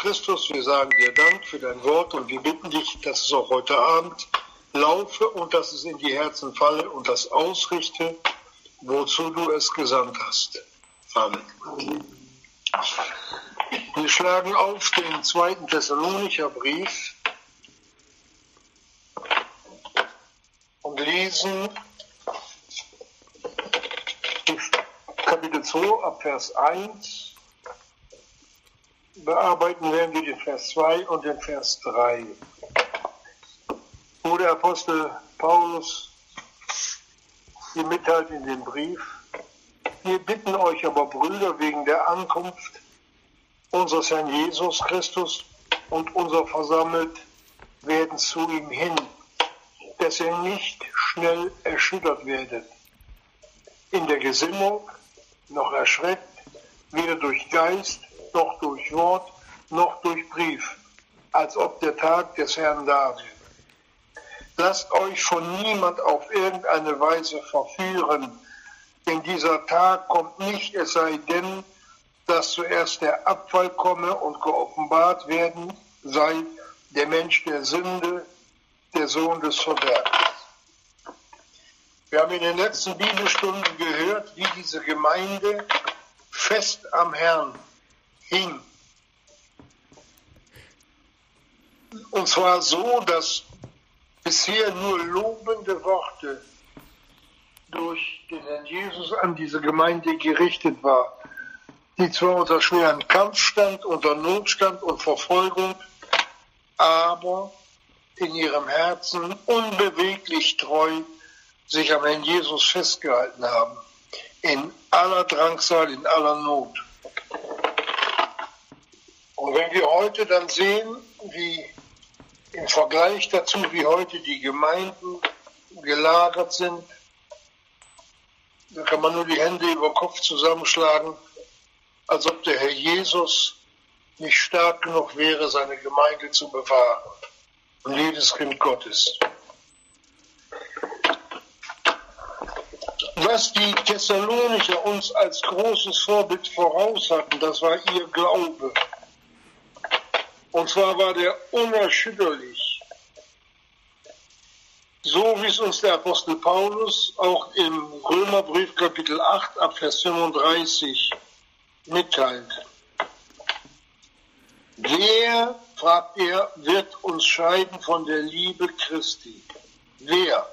Christus, wir sagen dir Dank für dein Wort und wir bitten dich, dass es auch heute Abend laufe und dass es in die Herzen falle und das ausrichte, wozu du es gesandt hast. Amen. Wir schlagen auf den zweiten Thessalonicher Brief und lesen Kapitel 2 ab Vers 1. Bearbeiten werden wir den Vers 2 und den Vers 3. Wo der Apostel Paulus hier mitteilt in dem Brief, wir bitten euch aber, Brüder, wegen der Ankunft unseres Herrn Jesus Christus und unser versammelt werden zu ihm hin, dass ihr nicht schnell erschüttert werdet in der Gesinnung, noch erschreckt, weder durch Geist, noch durch Wort, noch durch Brief, als ob der Tag des Herrn da wäre. Lasst euch von niemand auf irgendeine Weise verführen, denn dieser Tag kommt nicht, es sei denn, dass zuerst der Abfall komme und geoffenbart werden sei der Mensch der Sünde, der Sohn des Verderbens. Wir haben in den letzten Bibelstunden gehört, wie diese Gemeinde fest am Herrn hing. Und zwar so, dass bisher nur lobende Worte durch den Herrn Jesus an diese Gemeinde gerichtet war, die zwar unter schweren Kampf stand, unter Notstand und Verfolgung, aber in ihrem Herzen unbeweglich treu sich am Herrn Jesus festgehalten haben, in aller Drangsal, in aller Not. Und wenn wir heute dann sehen, wie im Vergleich dazu, wie heute die Gemeinden gelagert sind, da kann man nur die Hände über Kopf zusammenschlagen, als ob der Herr Jesus nicht stark genug wäre, seine Gemeinde zu bewahren. Und jedes Kind Gottes. Was die Thessalonicher uns als großes Vorbild voraus hatten, das war ihr Glaube. Und zwar war der unerschütterlich. So wie es uns der Apostel Paulus auch im Römerbrief Kapitel 8 ab Vers 35 mitteilt. Wer, fragt er, wird uns scheiden von der Liebe Christi? Wer?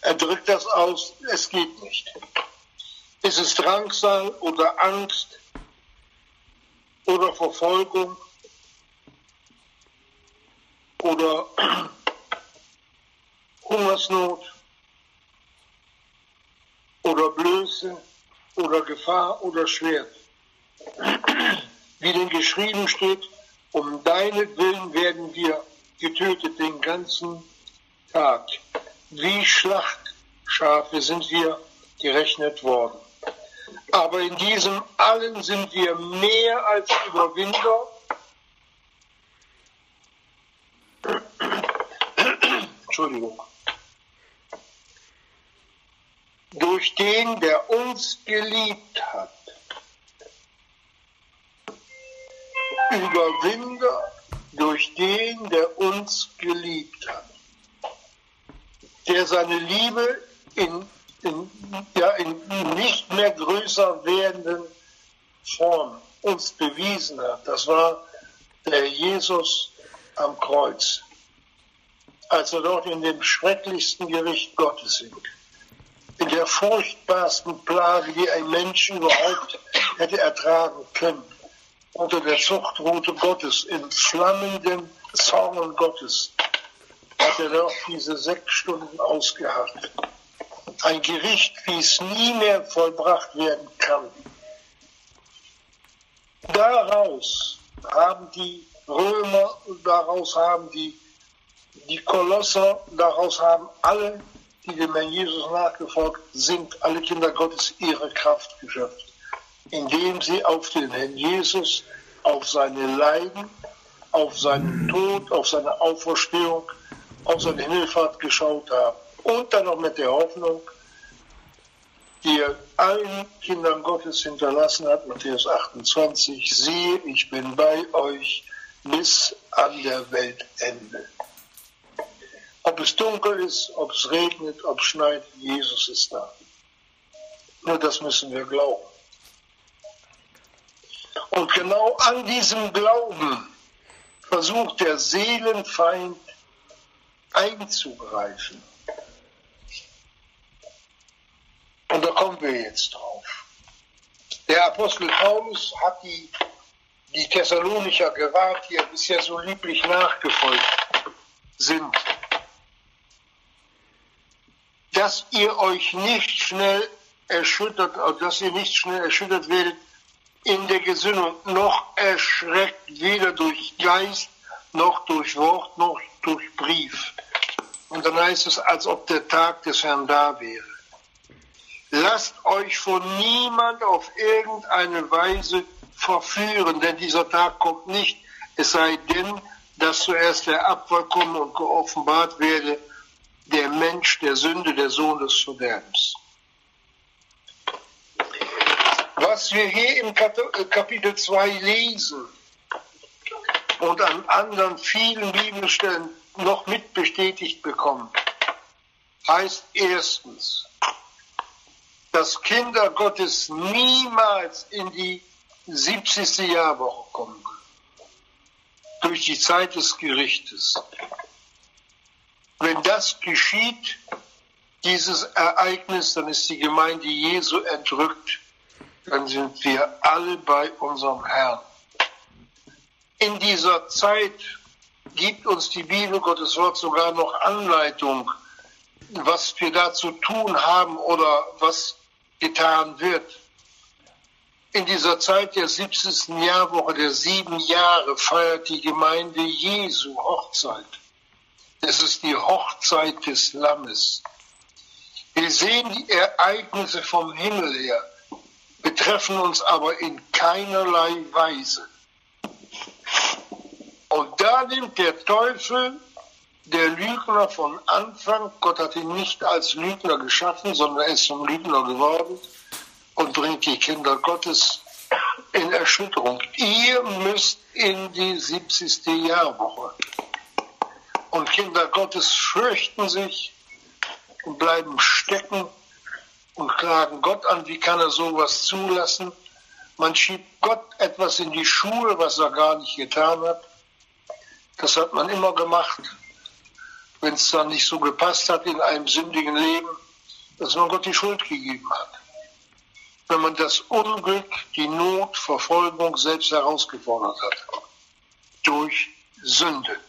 Er drückt das aus, es geht nicht. Ist es Drangsal oder Angst oder Verfolgung oder Hungersnot oder Blöße oder Gefahr oder Schwert? Wie denn geschrieben steht, um deinetwillen werden wir getötet den ganzen Tag wie Schlachtschafe sind wir gerechnet worden. Aber in diesem allen sind wir mehr als Überwinder. Entschuldigung. Durch den, der uns geliebt hat. Überwinder durch den, der uns geliebt hat der seine Liebe in, in, ja, in nicht mehr größer werdenden Form uns bewiesen hat. Das war der Jesus am Kreuz, als er dort in dem schrecklichsten Gericht Gottes hing, in der furchtbarsten Plage, die ein Mensch überhaupt hätte ertragen können, unter der Zuchtrute Gottes, im flammenden Zorn Gottes, hat er doch diese sechs Stunden ausgeharrt. Ein Gericht, wie es nie mehr vollbracht werden kann. Daraus haben die Römer, daraus haben die, die Kolosser, daraus haben alle, die dem Herrn Jesus nachgefolgt sind, alle Kinder Gottes ihre Kraft geschöpft, indem sie auf den Herrn Jesus, auf seine Leiden, auf seinen Tod, auf seine Auferstehung, auf seine Himmelfahrt geschaut haben. Und dann noch mit der Hoffnung, die er allen Kindern Gottes hinterlassen hat, Matthäus 28, siehe, ich bin bei euch bis an der Weltende. Ob es dunkel ist, ob es regnet, ob es schneit, Jesus ist da. Nur das müssen wir glauben. Und genau an diesem Glauben versucht der Seelenfeind einzugreifen. Und da kommen wir jetzt drauf. Der Apostel Paulus hat die, die Thessalonicher gewarnt, die ja bisher so lieblich nachgefolgt sind, dass ihr euch nicht schnell erschüttert, dass ihr nicht schnell erschüttert werdet in der Gesinnung, noch erschreckt weder durch Geist, noch durch Wort, noch durch Brief. Und dann heißt es, als ob der Tag des Herrn da wäre. Lasst euch von niemand auf irgendeine Weise verführen, denn dieser Tag kommt nicht, es sei denn, dass zuerst der Abfall komme und geoffenbart werde, der Mensch der Sünde, der Sohn des Verderbens. Was wir hier im äh, Kapitel 2 lesen und an anderen vielen Bibelstellen noch mit bestätigt bekommen, heißt erstens, dass Kinder Gottes niemals in die 70. Jahrwoche kommen durch die Zeit des Gerichtes. Wenn das geschieht, dieses Ereignis, dann ist die Gemeinde Jesu entrückt, dann sind wir alle bei unserem Herrn. In dieser Zeit gibt uns die Bibel Gottes Wort sogar noch Anleitung, was wir da zu tun haben oder was getan wird. In dieser Zeit der 70. Jahrwoche der sieben Jahre feiert die Gemeinde Jesu Hochzeit. Es ist die Hochzeit des Lammes. Wir sehen die Ereignisse vom Himmel her, betreffen uns aber in keinerlei Weise. Und da nimmt der Teufel, der Lügner von Anfang, Gott hat ihn nicht als Lügner geschaffen, sondern er ist zum Lügner geworden und bringt die Kinder Gottes in Erschütterung. Ihr müsst in die 70. Jahrwoche. Und Kinder Gottes fürchten sich und bleiben stecken und klagen Gott an, wie kann er sowas zulassen? Man schiebt Gott etwas in die Schuhe, was er gar nicht getan hat. Das hat man immer gemacht, wenn es dann nicht so gepasst hat in einem sündigen Leben, dass man Gott die Schuld gegeben hat. Wenn man das Unglück, die Not, Verfolgung selbst herausgefordert hat. Durch Sünde.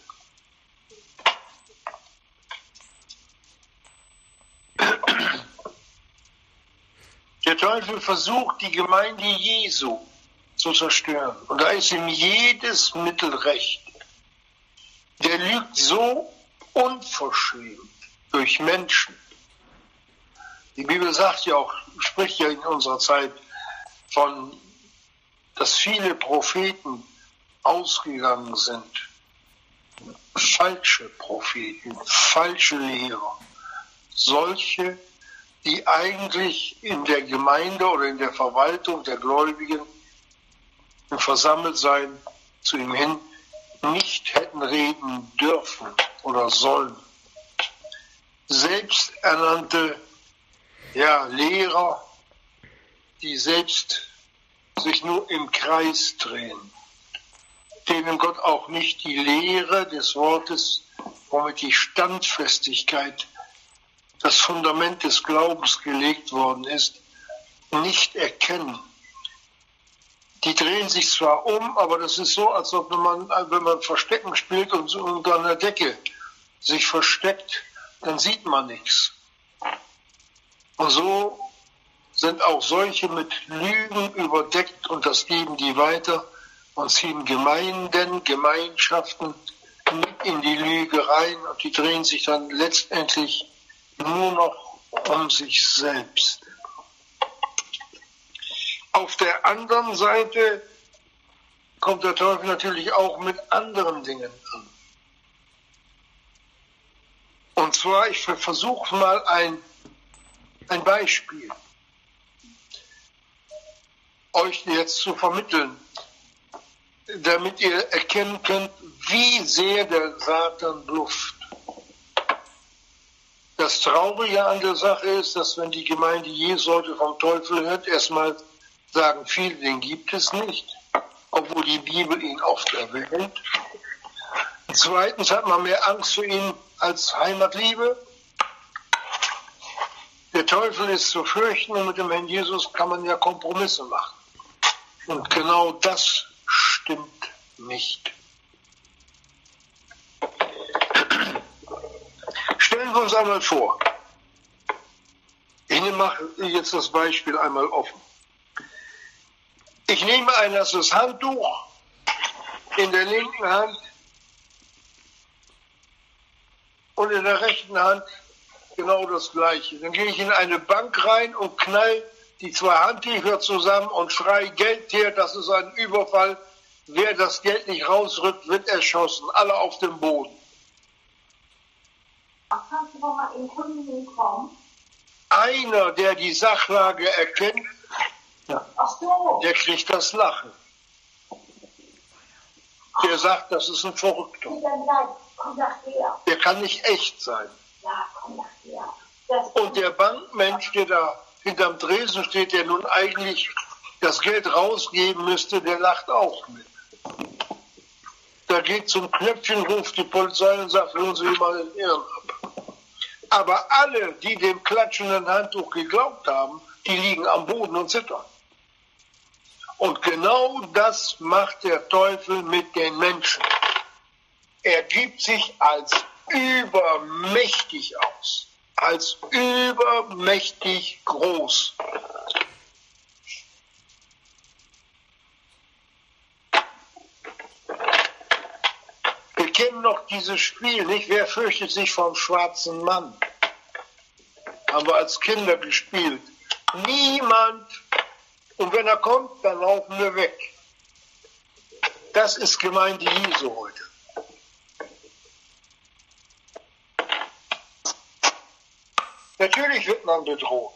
Der Teufel versucht, die Gemeinde Jesu zu zerstören. Und da ist ihm jedes Mittel recht. Der lügt so unverschämt durch Menschen. Die Bibel sagt ja auch, spricht ja in unserer Zeit von, dass viele Propheten ausgegangen sind. Falsche Propheten, falsche Lehrer. Solche, die eigentlich in der Gemeinde oder in der Verwaltung der Gläubigen im Versammeltsein zu ihm hin nicht hätten reden dürfen oder sollen. Selbsternannte ja, Lehrer, die selbst sich nur im Kreis drehen, denen Gott auch nicht die Lehre des Wortes, womit die Standfestigkeit das Fundament des Glaubens gelegt worden ist, nicht erkennen. Die drehen sich zwar um, aber das ist so, als ob man, wenn man Verstecken spielt und unter einer Decke sich versteckt, dann sieht man nichts. Und so sind auch solche mit Lügen überdeckt und das geben die weiter und ziehen Gemeinden, Gemeinschaften mit in die Lüge rein und die drehen sich dann letztendlich nur noch um sich selbst. Auf der anderen Seite kommt der Teufel natürlich auch mit anderen Dingen an. Und zwar, ich versuche mal ein, ein Beispiel. euch jetzt zu vermitteln, damit ihr erkennen könnt, wie sehr der Satan blufft. Das Traurige an der Sache ist, dass wenn die Gemeinde Jesu heute vom Teufel hört, erstmal sagen viele, den gibt es nicht, obwohl die Bibel ihn oft erwähnt. Zweitens hat man mehr Angst für ihn als Heimatliebe. Der Teufel ist zu fürchten und mit dem Herrn Jesus kann man ja Kompromisse machen. Und genau das stimmt nicht. Stellen wir uns einmal vor, ich mache jetzt das Beispiel einmal offen. Ich nehme ein nasses Handtuch in der linken Hand und in der rechten Hand genau das Gleiche. Dann gehe ich in eine Bank rein und knall die zwei Handtücher zusammen und schrei Geld her, das ist ein Überfall. Wer das Geld nicht rausrückt, wird erschossen. Alle auf dem Boden. Einer, der die Sachlage erkennt, der kriegt das Lachen. Der sagt, das ist ein Verrückter. Der kann nicht echt sein. Und der Bankmensch, der da hinterm Dresen steht, der nun eigentlich das Geld rausgeben müsste, der lacht auch mit. Da geht zum Knöpfchen, ruft die Polizei und sagt, hören Sie mal den Ehren ab. Aber alle, die dem klatschenden Handtuch geglaubt haben, die liegen am Boden und zittern. Und genau das macht der Teufel mit den Menschen. Er gibt sich als übermächtig aus, als übermächtig groß. Wir kennen noch dieses Spiel, nicht? Wer fürchtet sich vom schwarzen Mann? Haben wir als Kinder gespielt. Niemand. Und wenn er kommt, dann laufen wir weg. Das ist Gemeinde Jesu heute. Natürlich wird man bedroht.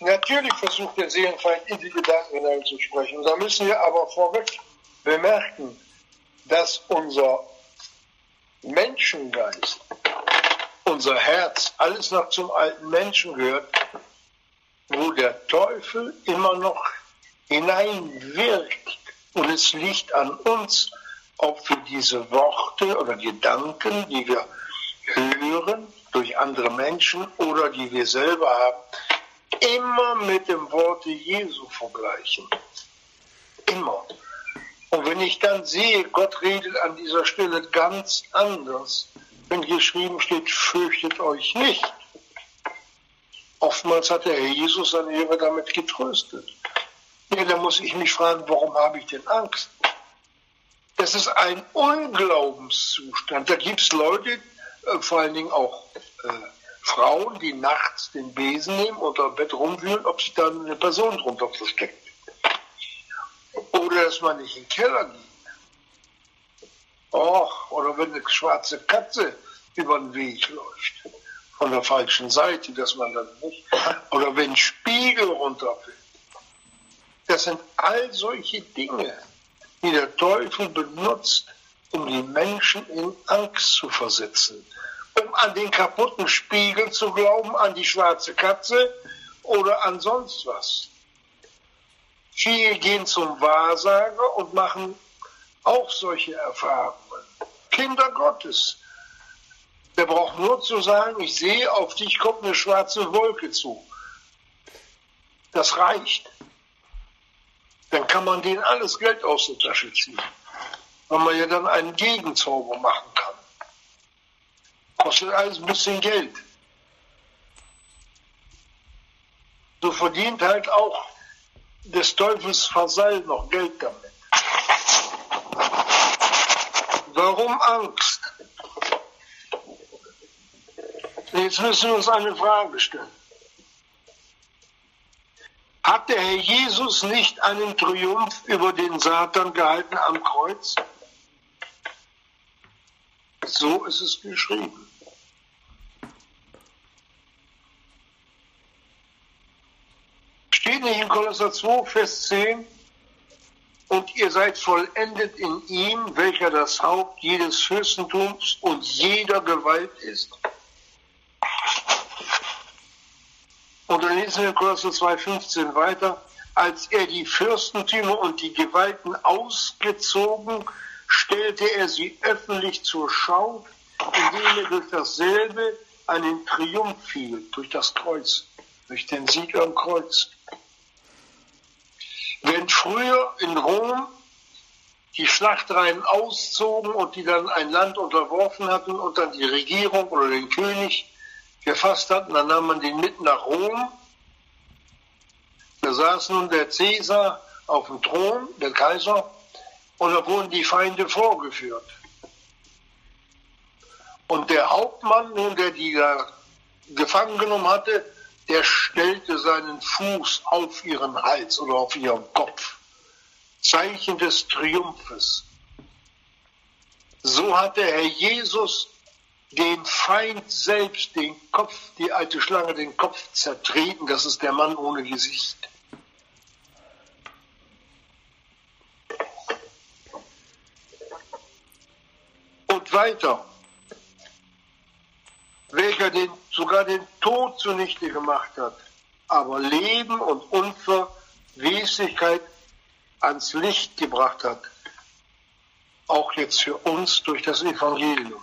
Natürlich versucht der Seelenfeind in die Gedanken hineinzusprechen. Da müssen wir aber vorweg bemerken, dass unser Menschengeist, unser Herz, alles noch zum alten Menschen gehört, wo der Teufel immer noch hineinwirkt. Und es liegt an uns, ob wir diese Worte oder Gedanken, die wir hören, durch andere Menschen oder die wir selber haben, immer mit dem Worte Jesu vergleichen. Immer. Und wenn ich dann sehe, Gott redet an dieser Stelle ganz anders, wenn geschrieben steht, fürchtet euch nicht. Oftmals hat der Herr Jesus seine Jünger damit getröstet. Ja, da muss ich mich fragen, warum habe ich denn Angst? Das ist ein Unglaubenszustand. Da gibt es Leute, äh, vor allen Dingen auch äh, Frauen, die nachts den Besen nehmen, unter dem Bett rumwühlen, ob sich da eine Person drunter versteckt. Oder dass man nicht in den Keller geht. Och, oder wenn eine schwarze Katze über den Weg läuft, von der falschen Seite, dass man dann nicht, oder wenn Spiegel runterfällt. Das sind all solche Dinge, die der Teufel benutzt, um die Menschen in Angst zu versetzen um an den kaputten Spiegel zu glauben, an die schwarze Katze oder an sonst was. Viele gehen zum Wahrsager und machen auch solche Erfahrungen. Kinder Gottes. Der braucht nur zu sagen, ich sehe, auf dich kommt eine schwarze Wolke zu. Das reicht. Dann kann man denen alles Geld aus der Tasche ziehen. Weil man ja dann einen Gegenzauber machen kann. Kostet alles ein bisschen Geld. So verdient halt auch des Teufels Vasall noch Geld damit. Warum Angst? Jetzt müssen wir uns eine Frage stellen. Hat der Herr Jesus nicht einen Triumph über den Satan gehalten am Kreuz? So ist es geschrieben. Steht nicht in Kolosser 2, Vers 10, und ihr seid vollendet in ihm, welcher das Haupt jedes Fürstentums und jeder Gewalt ist. Und dann lesen wir Kolosser 2,15 weiter, als er die Fürstentümer und die Gewalten ausgezogen, stellte er sie öffentlich zur Schau, indem er durch dasselbe einen Triumph fiel, durch das Kreuz, durch den Sieg am Kreuz. Wenn früher in Rom die Schlachtreihen auszogen und die dann ein Land unterworfen hatten und dann die Regierung oder den König gefasst hatten, dann nahm man den mit nach Rom. Da saß nun der Cäsar auf dem Thron, der Kaiser, und da wurden die Feinde vorgeführt. Und der Hauptmann, nun, der die da gefangen genommen hatte, der stellte seinen Fuß auf ihren Hals oder auf ihren Kopf. Zeichen des Triumphes. So hat der Herr Jesus den Feind selbst, den Kopf, die alte Schlange, den Kopf zertreten. Das ist der Mann ohne Gesicht. Und weiter welcher den, sogar den Tod zunichte gemacht hat, aber Leben und Unverweslichkeit ans Licht gebracht hat, auch jetzt für uns durch das Evangelium.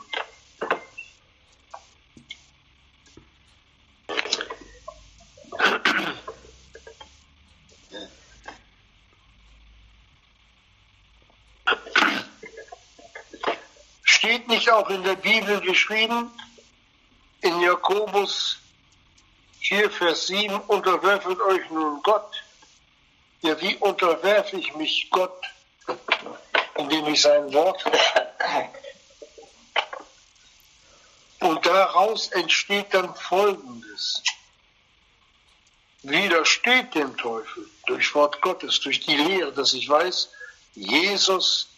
Auch in der Bibel geschrieben, in Jakobus 4, Vers 7, unterwerfet euch nun Gott. Ja, wie unterwerfe ich mich Gott? Indem ich sein Wort Und daraus entsteht dann Folgendes. Widersteht dem Teufel durch Wort Gottes, durch die Lehre, dass ich weiß, Jesus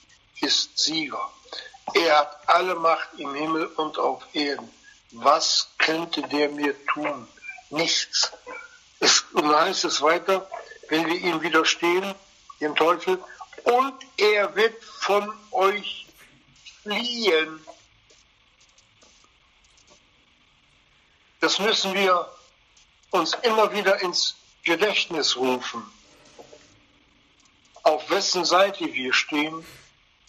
ist Sieger. Er hat alle Macht im Himmel und auf Erden was könnte der mir tun? Nichts. Es, und dann heißt es weiter, wenn wir ihm widerstehen, dem Teufel, und er wird von euch fliehen. Das müssen wir uns immer wieder ins Gedächtnis rufen, auf wessen Seite wir stehen,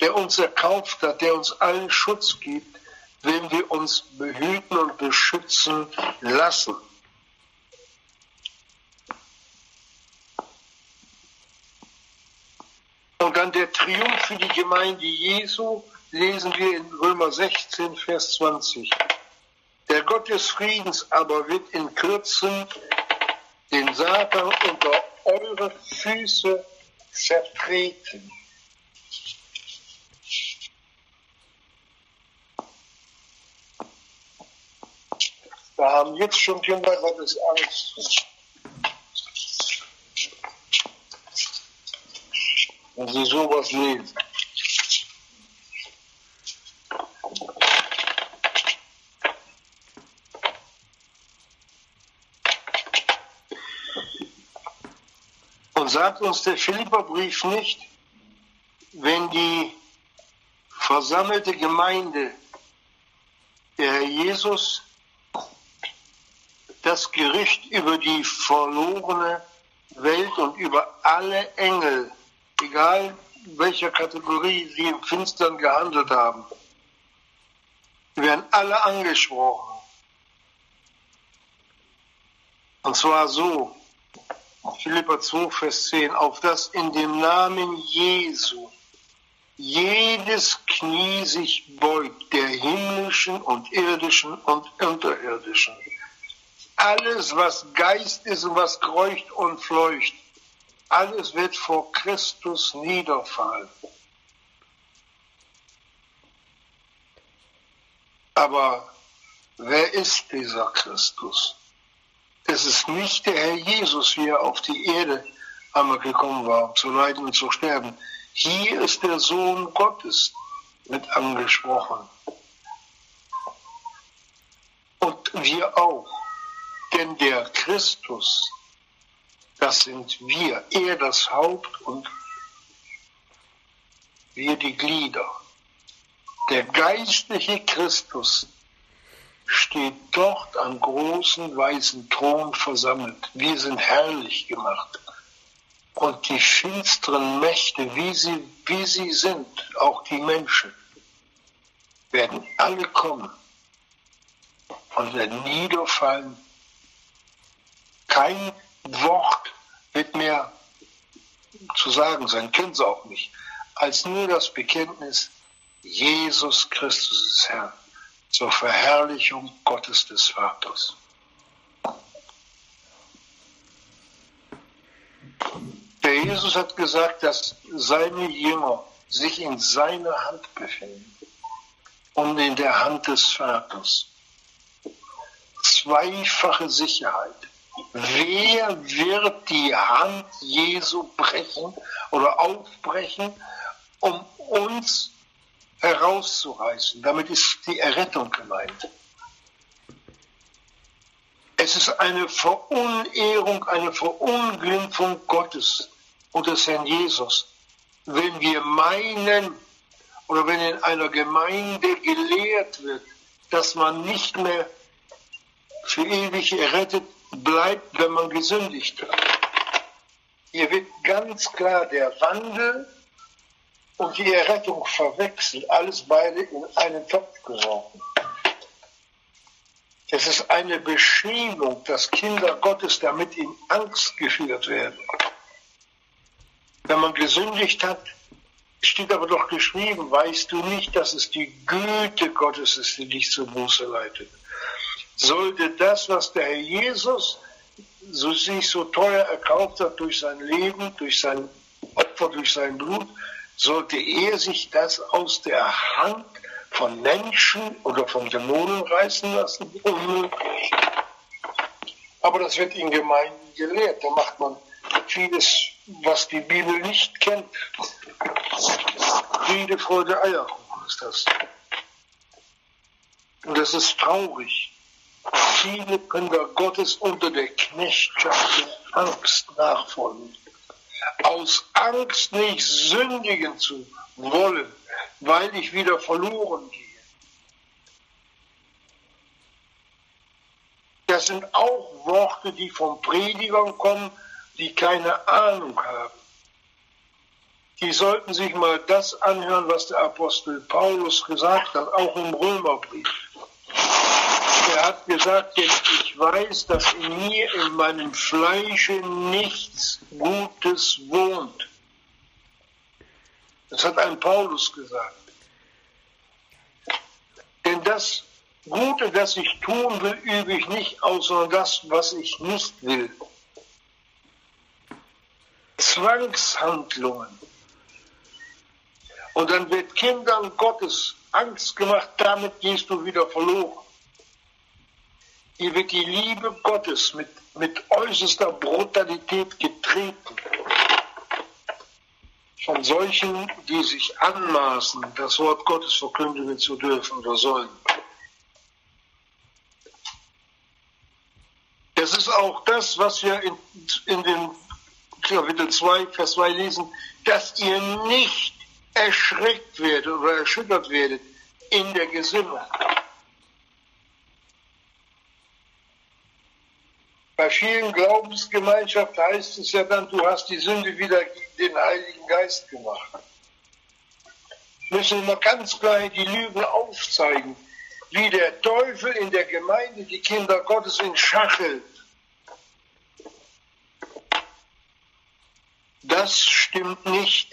der uns erkauft hat, der uns allen Schutz gibt, wenn wir uns behüten und beschützen lassen. Und dann der Triumph für die Gemeinde Jesu lesen wir in Römer 16, Vers 20. Der Gott des Friedens aber wird in Kürzen den Satan unter eure Füße zertreten. Wir haben jetzt schon Kinder Gottes Angst. Wenn sie sowas lesen. Und sagt uns der Philipperbrief nicht, wenn die versammelte Gemeinde der Herr Jesus Gericht über die verlorene Welt und über alle Engel, egal welcher Kategorie sie im Finstern gehandelt haben. Werden alle angesprochen. Und zwar so, Philippa 2, Vers 10, auf das in dem Namen Jesu jedes Knie sich beugt, der himmlischen und irdischen und unterirdischen alles, was Geist ist und was kreucht und fleucht, alles wird vor Christus niederfallen. Aber wer ist dieser Christus? Es ist nicht der Herr Jesus, wie er auf die Erde einmal gekommen war, um zu leiden und zu sterben. Hier ist der Sohn Gottes mit angesprochen. Und wir auch. Denn der Christus Das sind wir, er das Haupt und wir die Glieder. Der geistliche Christus steht dort am großen weißen Thron versammelt. Wir sind herrlich gemacht. Und die finsteren Mächte, wie sie, wie sie sind, auch die Menschen, werden alle kommen und werden niederfallen. Kein Wort wird mehr zu sagen sein, können sie auch nicht, als nur das Bekenntnis, Jesus Christus ist Herr zur Verherrlichung Gottes des Vaters. Der Jesus hat gesagt, dass seine Jünger sich in seiner Hand befinden und in der Hand des Vaters. Zweifache Sicherheit. Wer wird die Hand Jesu brechen oder aufbrechen, um uns herauszureißen. Damit ist die Errettung gemeint. Es ist eine Verunehrung, eine Verunglimpfung Gottes und des Herrn Jesus, wenn wir meinen oder wenn in einer Gemeinde gelehrt wird, dass man nicht mehr für ewig errettet bleibt, wenn man gesündigt hat. Hier wird ganz klar der Wandel und die Errettung verwechselt, alles beide in einen Topf geworfen. Es ist eine Beschämung, dass Kinder Gottes damit in Angst geführt werden. Wenn man gesündigt hat, steht aber doch geschrieben, weißt du nicht, dass es die Güte Gottes ist, die dich zur Buße leitet. Sollte das, was der Herr Jesus so sich so teuer erkauft hat durch sein Leben, durch sein Opfer, durch sein Blut, sollte er sich das aus der Hand von Menschen oder von Dämonen reißen lassen? Unmöglich. Aber das wird in Gemeinden gelehrt. Da macht man vieles, was die Bibel nicht kennt. Friede, Freude, Eierkuchen ist das. Und das ist traurig. Viele Kinder Gottes unter der Knechtschaft der Angst nachfolgen aus Angst nicht sündigen zu wollen, weil ich wieder verloren gehe. Das sind auch Worte, die von Predigern kommen, die keine Ahnung haben. Die sollten sich mal das anhören, was der Apostel Paulus gesagt hat, auch im Römerbrief. Er hat gesagt, denn ich weiß, dass in mir, in meinem Fleische nichts Gutes wohnt. Das hat ein Paulus gesagt. Denn das Gute, das ich tun will, übe ich nicht aus, sondern das, was ich nicht will. Zwangshandlungen. Und dann wird Kindern Gottes Angst gemacht, damit gehst du wieder verloren. Hier wird die Liebe Gottes mit, mit äußerster Brutalität getreten. Von solchen, die sich anmaßen, das Wort Gottes verkündigen zu dürfen oder sollen. Das ist auch das, was wir in, in den Kapitel 2, Vers 2 lesen, dass ihr nicht erschreckt werdet oder erschüttert werdet in der Gesinnung. Bei vielen Glaubensgemeinschaften heißt es ja dann, du hast die Sünde wieder gegen den Heiligen Geist gemacht. Müssen wir ganz klar die Lügen aufzeigen, wie der Teufel in der Gemeinde die Kinder Gottes in Schach. Das stimmt nicht.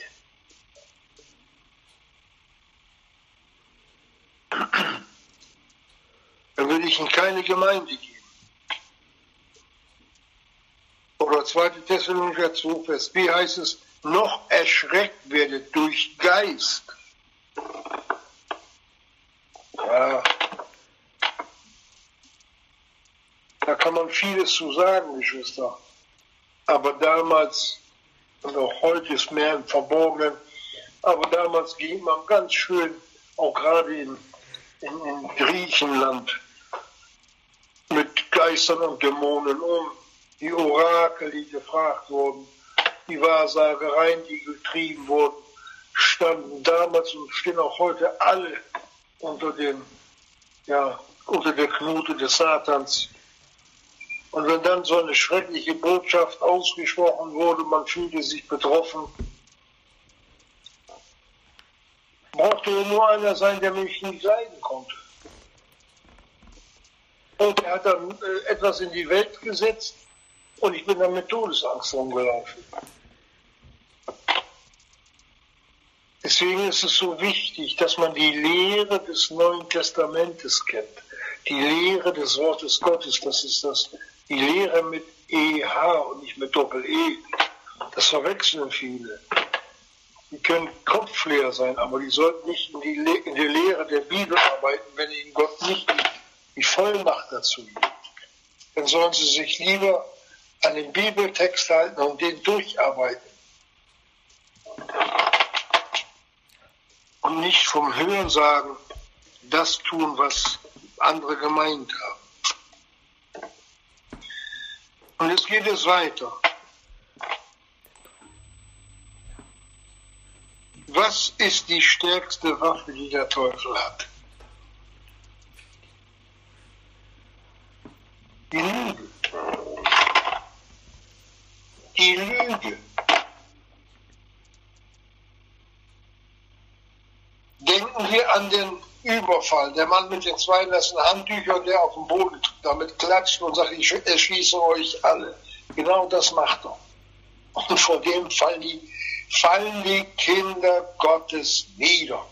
Dann würde ich in keine Gemeinde gehen. Oder 2. Thessalonicher 2, Vers B heißt es, noch erschreckt werdet durch Geist. Ja, da kann man vieles zu sagen, Geschwister. Aber damals, und auch heute ist mehr im Verborgenen, aber damals ging man ganz schön, auch gerade in, in, in Griechenland, mit Geistern und Dämonen um die Orakel, die gefragt wurden, die Wahrsagereien, die getrieben wurden, standen damals und stehen auch heute alle unter dem, ja, unter der Knute des Satans. Und wenn dann so eine schreckliche Botschaft ausgesprochen wurde, man fühlte sich betroffen, brauchte nur einer sein, der mich nicht leiden konnte. Und er hat dann äh, etwas in die Welt gesetzt und ich bin dann mit Todesangst rumgelaufen. Deswegen ist es so wichtig, dass man die Lehre des Neuen Testamentes kennt. Die Lehre des Wortes Gottes, das ist das, die Lehre mit EH und nicht mit Doppel-E. Das verwechseln viele. Die können kopfleer sein, aber die sollten nicht in, die, in der Lehre der Bibel arbeiten, wenn ihnen Gott nicht die Vollmacht dazu gibt. Dann sollen sie sich lieber an den Bibeltext halten und den durcharbeiten. Und nicht vom Hören sagen, das tun, was andere gemeint haben. Und jetzt geht es weiter. Was ist die stärkste Waffe, die der Teufel hat? Die Lüge. Die Lüge. Denken wir an den Überfall, der Mann mit den zwei nassen Handtüchern, der auf dem Boden damit klatscht und sagt, ich erschieße euch alle. Genau das macht er. Und vor dem fallen die fallen die Kinder Gottes nieder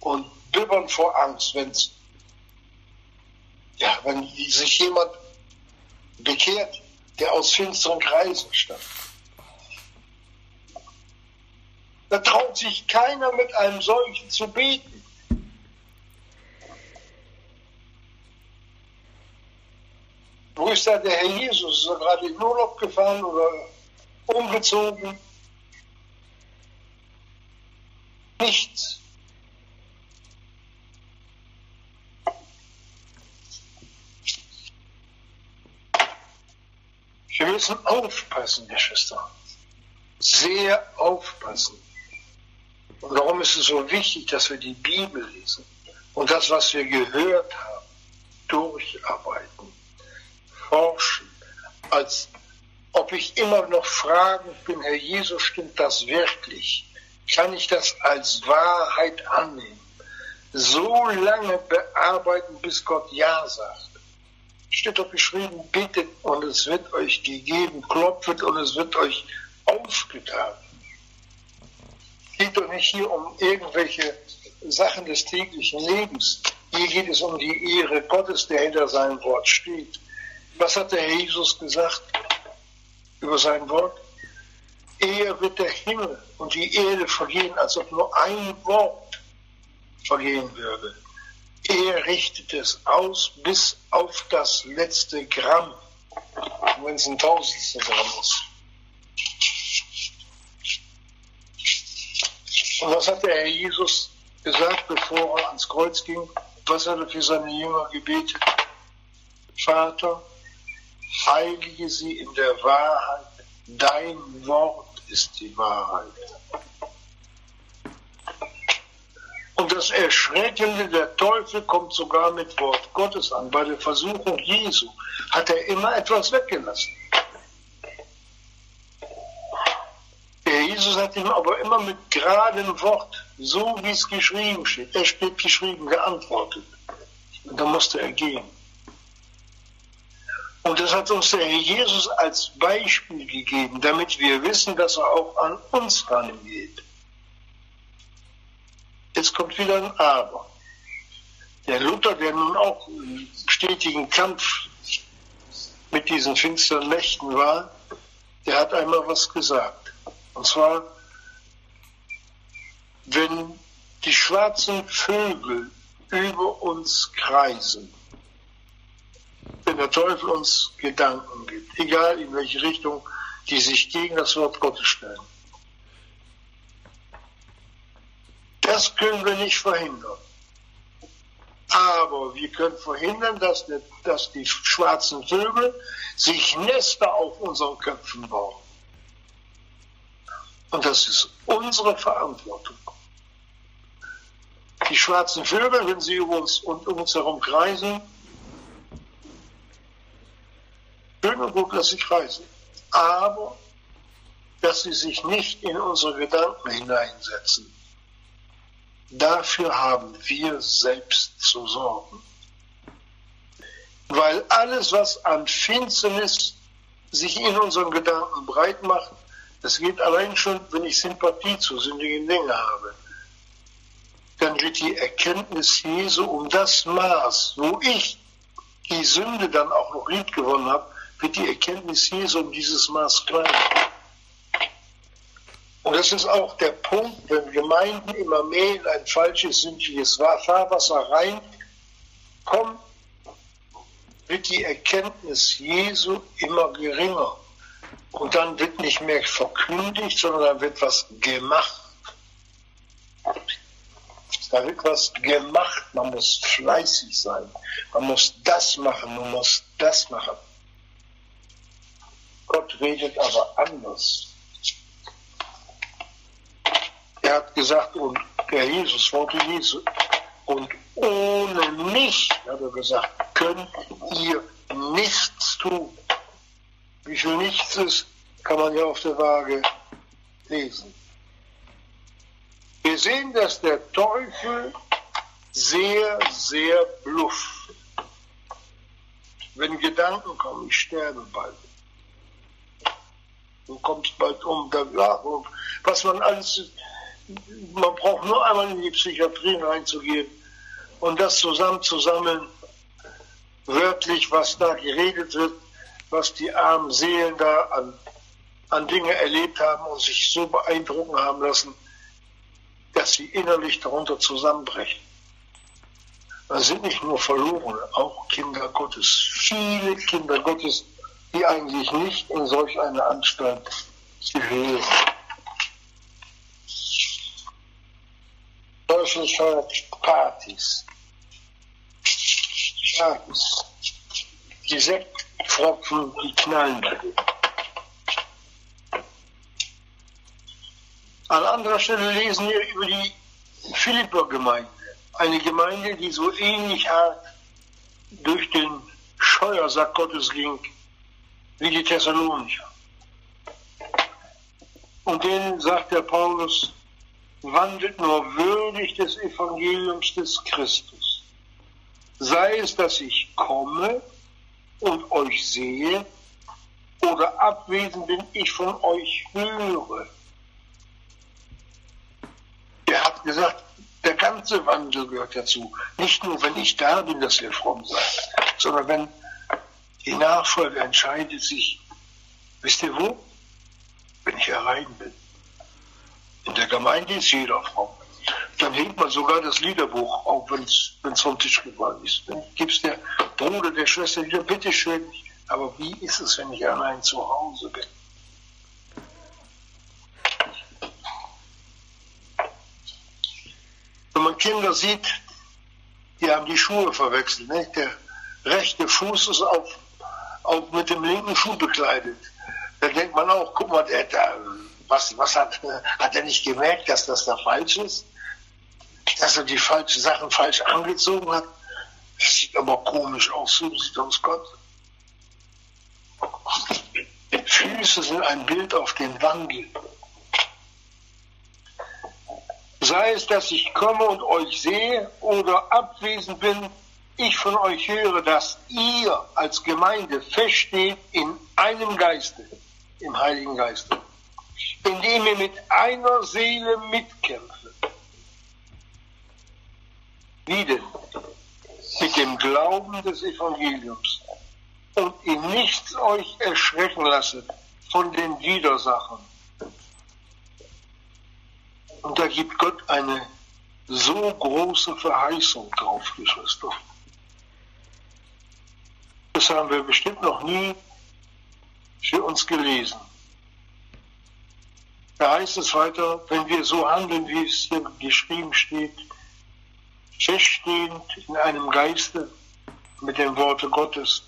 und bibbern vor Angst, wenn's, ja, wenn sich jemand bekehrt, der aus finsteren Kreisen stammt. Da traut sich keiner mit einem solchen zu beten. Wo ist da der Herr Jesus? Ist er gerade in Urlaub gefahren oder umgezogen? nichts. Wir müssen aufpassen, Geschwister. Sehr aufpassen. Und darum ist es so wichtig, dass wir die Bibel lesen und das, was wir gehört haben, durcharbeiten, forschen, als ob ich immer noch fragen bin, Herr Jesus, stimmt das wirklich? kann ich das als Wahrheit annehmen. So lange bearbeiten, bis Gott Ja sagt. Steht doch geschrieben, bittet und es wird euch gegeben, klopft und es wird euch aufgetan. Es geht doch nicht hier um irgendwelche Sachen des täglichen Lebens. Hier geht es um die Ehre Gottes, der hinter seinem Wort steht. Was hat der Herr Jesus gesagt über sein Wort? eher wird der Himmel und die Erde vergehen, als ob nur ein Wort vergehen würde. Er richtet es aus bis auf das letzte Gramm, wenn es ein Tausendstel Gramm ist. Und was hat der Herr Jesus gesagt, bevor er ans Kreuz ging? Was hat er für seine Jünger gebetet? Vater, heilige sie in der Wahrheit. Dein Wort ist die Wahrheit. Und das Erschreckende, der Teufel kommt sogar mit Wort Gottes an. Bei der Versuchung Jesu hat er immer etwas weggelassen. Der Jesus hat ihm aber immer mit geradem Wort, so wie es geschrieben steht, er steht geschrieben, geantwortet. Und da musste er gehen. Und das hat uns der Herr Jesus als Beispiel gegeben, damit wir wissen, dass er auch an uns rangeht. Jetzt kommt wieder ein Aber. Der Luther, der nun auch im stetigen Kampf mit diesen finsteren Mächten war, der hat einmal was gesagt. Und zwar, wenn die schwarzen Vögel über uns kreisen, wenn der Teufel uns Gedanken gibt, egal in welche Richtung, die sich gegen das Wort Gottes stellen. Das können wir nicht verhindern. Aber wir können verhindern, dass, die, dass die schwarzen Vögel sich Nester auf unseren Köpfen bauen. Und das ist unsere Verantwortung. Die schwarzen Vögel, wenn sie über uns und um uns herum kreisen, schön und gut, dass sie kreisen. Aber, dass sie sich nicht in unsere Gedanken hineinsetzen. Dafür haben wir selbst zu sorgen. Weil alles, was an Finsternis sich in unseren Gedanken breit macht, das geht allein schon, wenn ich Sympathie zu sündigen Dingen habe. Dann wird die Erkenntnis Jesu um das Maß, wo ich die Sünde dann auch noch lieb gewonnen habe, wird die Erkenntnis Jesu um dieses Maß kleiner. Und das ist auch der Punkt, wenn Gemeinden immer mehr in ein falsches, sündiges Fahrwasser reinkommen, wird die Erkenntnis Jesu immer geringer. Und dann wird nicht mehr verkündigt, sondern dann wird was gemacht. Da wird was gemacht. Man muss fleißig sein. Man muss das machen. Man muss das machen. Gott redet aber anders. Er hat gesagt, und der Jesus, Worte Jesu, und ohne mich, hat er gesagt, könnt ihr nichts tun. Wie viel nichts ist, kann man ja auf der Waage lesen. Wir sehen, dass der Teufel sehr, sehr blufft. Wenn Gedanken kommen, ich sterbe bald. Du kommst bald um, da, ja, was man alles, man braucht nur einmal in die Psychiatrie reinzugehen und das zusammenzusammeln, wörtlich, was da geredet wird, was die armen Seelen da an, an Dinge erlebt haben und sich so beeindrucken haben lassen, dass sie innerlich darunter zusammenbrechen. Das sind nicht nur Verlorene, auch Kinder Gottes. Viele Kinder Gottes, die eigentlich nicht in solch eine Anstalt gehören. Teufel Partys. Partys. Die Sekt Tropfen, die knallen. An anderer Stelle lesen wir über die Philipper-Gemeinde. Eine Gemeinde, die so ähnlich hart durch den Scheuersack Gottes ging wie die Thessalonicher. Und denen sagt der Paulus, wandelt nur würdig des Evangeliums des Christus. Sei es, dass ich komme und euch sehe oder abwesend bin, ich von euch höre. Er hat gesagt, der ganze Wandel gehört dazu. Nicht nur, wenn ich da bin, dass wir fromm sein, sondern wenn die Nachfolge entscheidet sich, wisst ihr wo? Wenn ich herein bin. In der Gemeinde ist jeder fromm. Dann hängt man sogar das Liederbuch auf, wenn es vom Tisch gefallen ist. Dann gibt es der Bruder, der Schwester wieder, bitteschön, aber wie ist es, wenn ich allein zu Hause bin? Wenn man Kinder sieht, die haben die Schuhe verwechselt. Ne? Der rechte Fuß ist auf, auf mit dem linken Schuh bekleidet. Da denkt man auch, guck mal, der, der, was, was hat, hat er nicht gemerkt, dass das da falsch ist? dass er die falschen Sachen falsch angezogen hat. Das sieht aber komisch aus, so sieht uns Gott. Füße sind ein Bild auf den Wandel. Sei es, dass ich komme und euch sehe oder abwesend bin, ich von euch höre, dass ihr als Gemeinde feststeht in einem Geiste, im Heiligen Geiste, indem ihr mit einer Seele mitkämpft wie denn? Mit dem Glauben des Evangeliums und in nichts euch erschrecken lasset von den Widersachern. Und da gibt Gott eine so große Verheißung drauf, Geschwister. Das haben wir bestimmt noch nie für uns gelesen. Da heißt es weiter, wenn wir so handeln, wie es hier geschrieben steht, feststehend in einem Geiste mit dem Worte Gottes,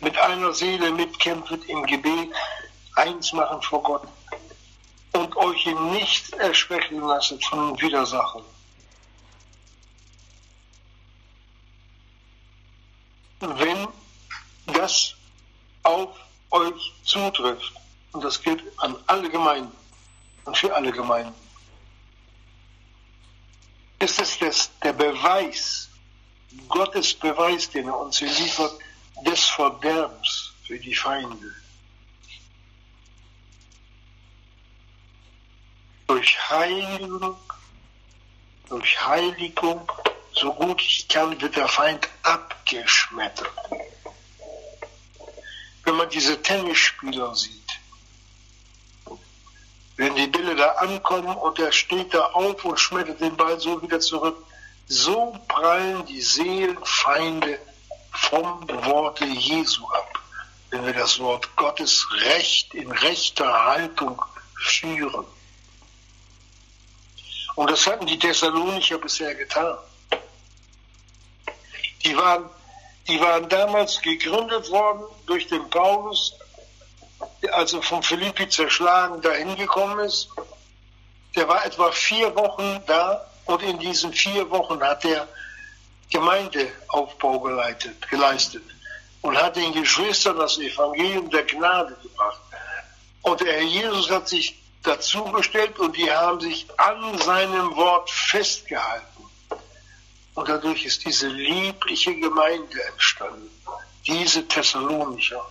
mit einer Seele mitkämpfet im Gebet, eins machen vor Gott und euch in nichts erschwächen lasset von Widersachen. Wenn das auf euch zutrifft, und das gilt an alle Gemeinden und für alle Gemeinden, ist es das, der Beweis, Gottes Beweis, den er uns hier liefert, des Verderbens für die Feinde. Durch Heiligung, durch Heiligung, so gut ich kann, wird der Feind abgeschmettert. Wenn man diese Tennisspieler sieht, wenn die Bälle da ankommen und er steht da auf und schmettert den Ball so wieder zurück, so prallen die Seelenfeinde vom Worte Jesu ab, wenn wir das Wort Gottes recht in rechter Haltung führen. Und das hatten die Thessalonicher bisher getan. Die waren, die waren damals gegründet worden durch den Paulus, als er von Philippi zerschlagen dahin gekommen ist. Der war etwa vier Wochen da und in diesen vier Wochen hat er Gemeindeaufbau geleitet, geleistet und hat den Geschwistern das Evangelium der Gnade gebracht. Und der Herr Jesus hat sich dazugestellt und die haben sich an seinem Wort festgehalten. Und dadurch ist diese liebliche Gemeinde entstanden, diese Thessalonicher.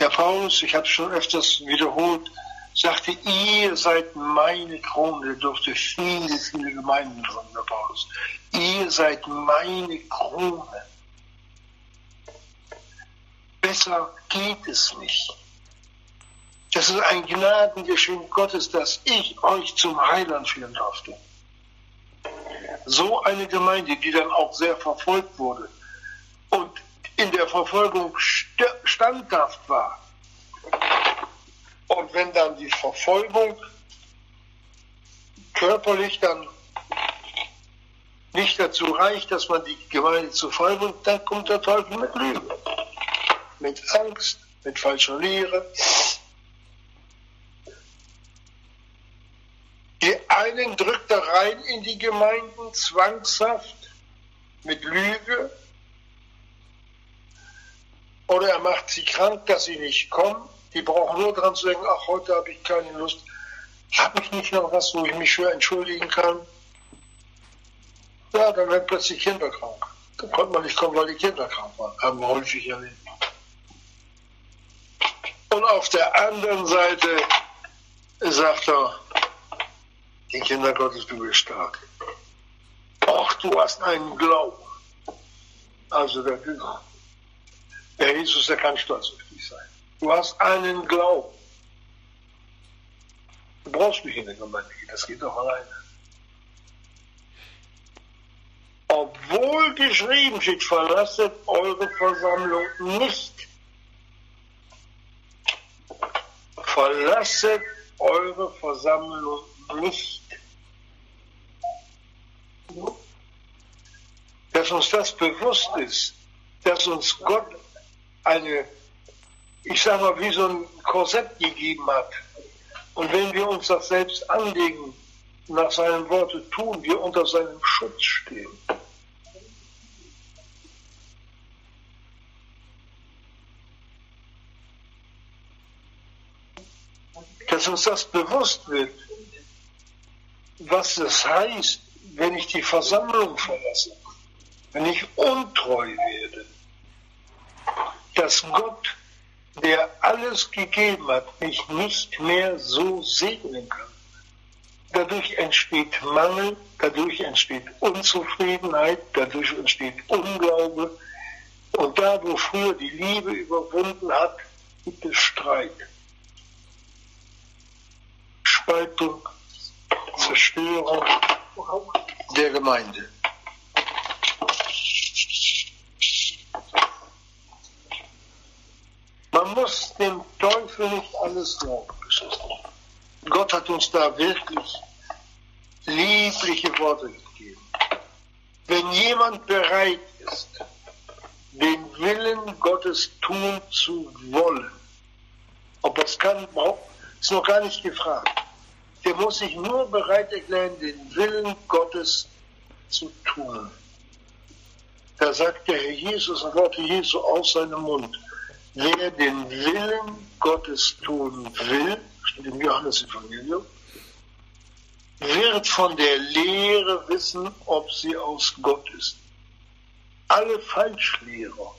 Der Paulus, ich habe es schon öfters wiederholt, sagte, ihr seid meine Krone. Er durfte viele, viele Gemeinden gründen, der Paulus. Ihr seid meine Krone. Besser geht es nicht. Das ist ein Gnadengeschenk Gottes, dass ich euch zum Heiland führen durfte. So eine Gemeinde, die dann auch sehr verfolgt wurde und in der Verfolgung standhaft war. Und wenn dann die Verfolgung körperlich dann nicht dazu reicht, dass man die Gemeinde zu folgen, dann kommt der Teufel mit Lügen, mit Angst, mit falscher Lehre. Die einen drückt er rein in die Gemeinden zwangshaft mit Lüge oder er macht sie krank, dass sie nicht kommen. Die brauchen nur dran zu denken, ach, heute habe ich keine Lust. Habe ich nicht noch was, wo ich mich für entschuldigen kann? Ja, dann werden plötzlich Kinder krank. Dann konnte man nicht kommen, weil die Kinder krank waren. Haben wir häufig erlebt. Und auf der anderen Seite sagt er, die Kinder Gottes, du bist stark. Ach, du hast einen Glauben. Also der, der Jesus, der kann stolz auf dich sein. Du hast einen Glauben. Du brauchst mich in der Gemeinde das geht doch alleine. Obwohl geschrieben steht, verlasset eure Versammlung nicht. Verlasset eure Versammlung nicht. Dass uns das bewusst ist, dass uns Gott eine, ich sage mal, wie so ein Korsett gegeben hat. Und wenn wir uns das selbst anlegen, nach seinen Worten tun, wir unter seinem Schutz stehen. dass uns das bewusst wird, was es heißt, wenn ich die Versammlung verlasse, wenn ich untreu werde, dass Gott, der alles gegeben hat, mich nicht mehr so segnen kann. Dadurch entsteht Mangel, dadurch entsteht Unzufriedenheit, dadurch entsteht Unglaube. Und da, wo früher die Liebe überwunden hat, gibt es Streit. Spaltung, Zerstörung der Gemeinde. Man muss dem Teufel nicht alles glauben, Gott hat uns da wirklich liebliche Worte gegeben. Wenn jemand bereit ist, den Willen Gottes tun zu wollen, ob es kann, ist noch gar nicht gefragt. Der muss sich nur bereit erklären, den Willen Gottes zu tun. Da sagt der Herr Jesus, und Worte Jesu aus seinem Mund, wer den Willen Gottes tun will, steht im Johannes-Evangelium, wird von der Lehre wissen, ob sie aus Gott ist. Alle Falschlehrer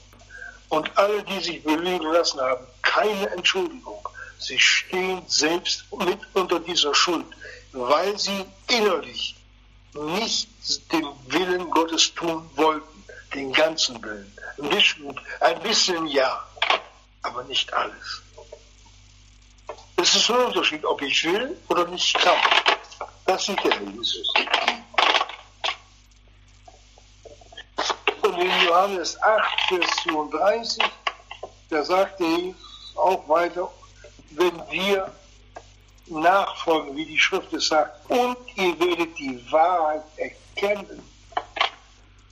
und alle, die sich belügen lassen haben, keine Entschuldigung. Sie stehen selbst mit unter dieser Schuld, weil sie innerlich nicht den Willen Gottes tun wollten, den ganzen Willen. Ein bisschen, ein bisschen ja, aber nicht alles. Es ist ein Unterschied, ob ich will oder nicht kann. Das sieht der Jesus. Und in Johannes 8, Vers 32, da sagte Jesus auch weiter, wenn wir nachfolgen, wie die Schrift es sagt, und ihr werdet die Wahrheit erkennen,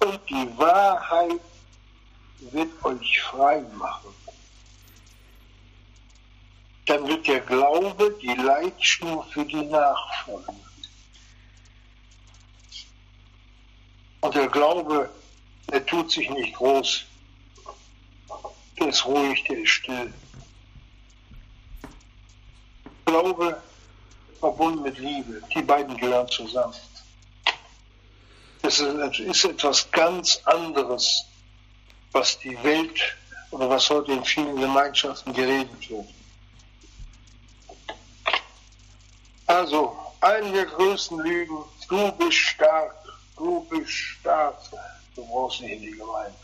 und die Wahrheit wird euch frei machen. Dann wird der Glaube die Leitschnur für die Nachfolge. Und der Glaube, der tut sich nicht groß. Der ist ruhig, der ist still. Glaube verbunden mit Liebe, die beiden gehören zusammen. Es ist etwas ganz anderes, was die Welt oder was heute in vielen Gemeinschaften geredet wird. Also, eine der größten Lügen, du bist stark, du bist stark, du brauchst nicht in die Gemeinde.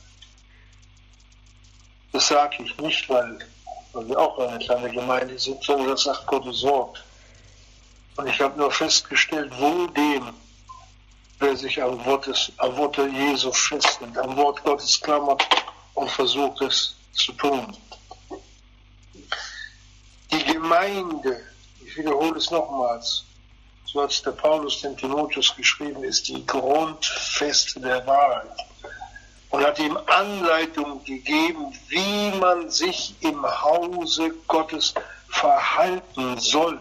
Das sage ich nicht, weil, weil wir auch eine kleine Gemeinde sind, sondern das sagt Gottes Wort. Und ich habe nur festgestellt, wo dem, wer sich am Wort, des, am Wort Jesu festhält, am Wort Gottes klammert und versucht es zu tun. Die Gemeinde, wiederhole es nochmals, so hat der Paulus dem Timotheus geschrieben, ist die Grundfeste der Wahrheit und hat ihm Anleitung gegeben, wie man sich im Hause Gottes verhalten soll.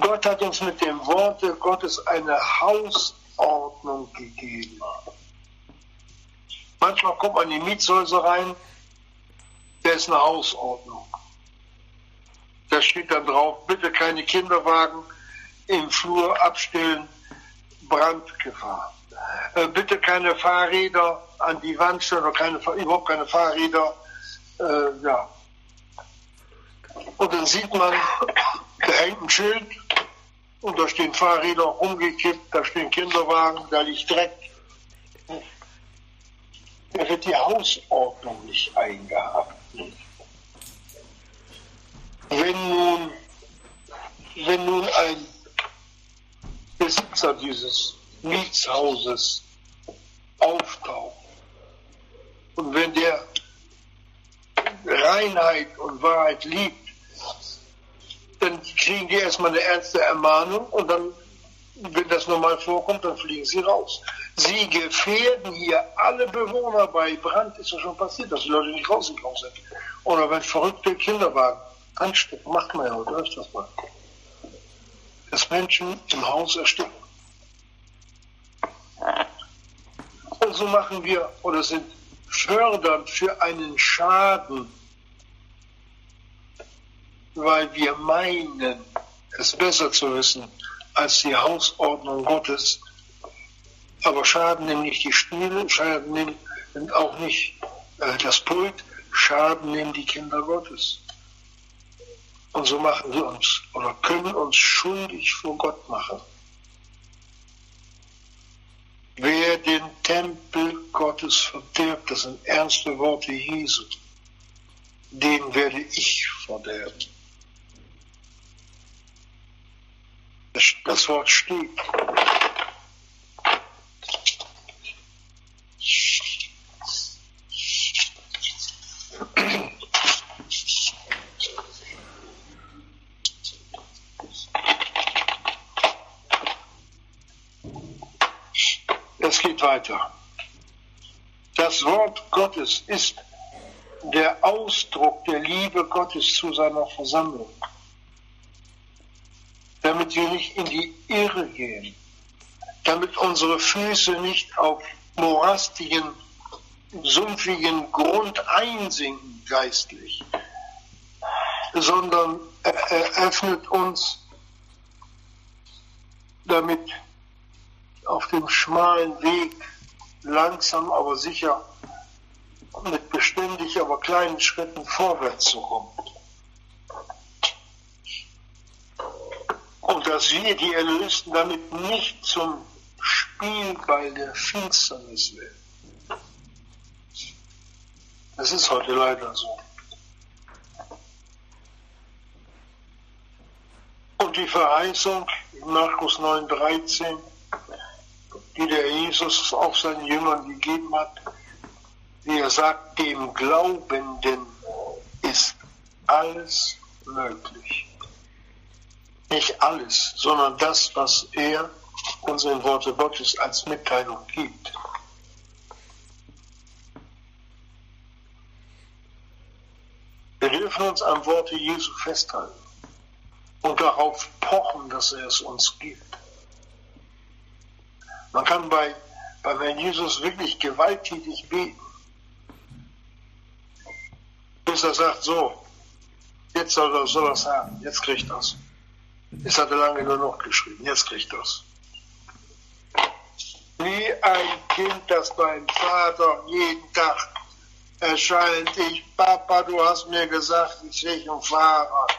Gott hat uns mit dem Worte Gottes eine Hausordnung gegeben. Manchmal kommt man in die Mietshäuser rein, da ist eine Hausordnung. Da steht dann drauf, bitte keine Kinderwagen im Flur abstellen, Brandgefahr. Äh, bitte keine Fahrräder an die Wand stellen oder keine, überhaupt keine Fahrräder. Äh, ja. Und dann sieht man, da hängt ein Schild und da stehen Fahrräder umgekippt, da stehen Kinderwagen, da liegt Dreck. Da wird die Hausordnung nicht eingehalten. Wenn nun, wenn nun ein Besitzer dieses Mietshauses auftaucht und wenn der Reinheit und Wahrheit liebt, dann kriegen die erstmal eine ernste Ermahnung und dann, wenn das normal vorkommt, dann fliegen sie raus. Sie gefährden hier alle Bewohner. Bei Brand ist das schon passiert, dass die Leute nicht rausgekommen sind. Oder wenn verrückte Kinderwagen anstecken, macht man ja heute öfters mal. Dass Menschen im Haus ersticken. Und so machen wir oder sind fördernd für einen Schaden, weil wir meinen, es besser zu wissen als die Hausordnung Gottes. Aber Schaden nimmt nicht die Stühle, Schaden nimmt auch nicht äh, das Pult, Schaden nehmen die Kinder Gottes. Und so machen wir uns oder können uns schuldig vor Gott machen. Wer den Tempel Gottes verdirbt, das sind ernste Worte Jesu, den werde ich verderben. Das Wort steht. Es geht weiter. Das Wort Gottes ist der Ausdruck der Liebe Gottes zu seiner Versammlung, damit wir nicht in die Irre gehen, damit unsere Füße nicht auf morastigen, sumpfigen Grund einsinken geistlich, sondern er öffnet uns damit auf dem schmalen Weg langsam aber sicher mit beständig aber kleinen Schritten vorwärts zu kommen. Und dass wir die Erlösten damit nicht zum Spielball der Finsternis werden. Das ist heute leider so. Und die Verheißung in Markus 9,13, die der Jesus auch seinen Jüngern gegeben hat, wie er sagt, dem Glaubenden ist alles möglich. Nicht alles, sondern das, was er uns in Worte Gottes als Mitteilung gibt. Wir dürfen uns am Worte Jesu festhalten und darauf pochen, dass er es uns gibt. Man kann bei, bei Herrn Jesus wirklich gewalttätig beten. Bis er sagt, so, jetzt soll er, soll er es haben, jetzt kriegt er es. Es hatte lange nur noch geschrieben, jetzt kriegt er es. Wie ein Kind, das beim Vater jeden Tag erscheint. Ich, Papa, du hast mir gesagt, ich sehe ein Fahrrad.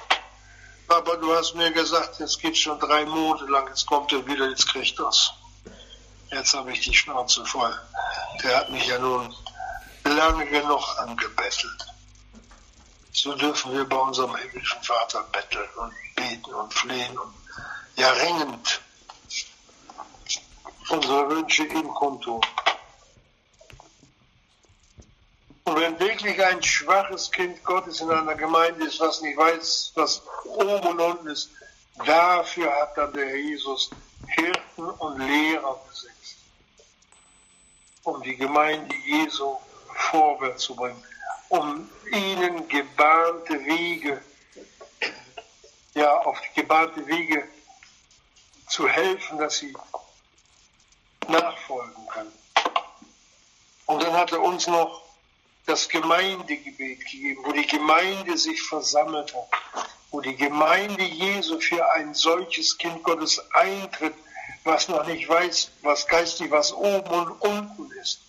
Papa, du hast mir gesagt, jetzt geht schon drei Monate lang, jetzt kommt er wieder, jetzt kriegt das. Jetzt habe ich die Schnauze voll. Der hat mich ja nun lange genug angebettelt. So dürfen wir bei unserem himmlischen Vater betteln und beten und flehen und ja ringend unsere Wünsche ihm kundtun. Und wenn wirklich ein schwaches Kind Gottes in einer Gemeinde ist, was nicht weiß, was oben und unten ist, dafür hat dann der Jesus Hirten und Lehrer gesetzt, um die Gemeinde Jesu vorwärts zu bringen, um ihnen gebahnte Wege, ja, auf die gebahnte Wege zu helfen, dass sie nachfolgen können. Und dann hat er uns noch das Gemeindegebet gegeben, wo die Gemeinde sich versammelt hat, wo die Gemeinde Jesu für ein solches Kind Gottes eintritt, was noch nicht weiß, was geistig, was oben und unten ist.